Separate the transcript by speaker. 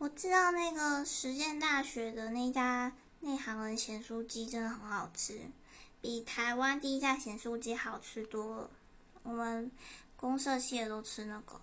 Speaker 1: 我知道那个实践大学的那家内行人咸酥鸡真的很好吃比台湾第一家咸酥鸡好吃多了。我们公社系的都吃那个。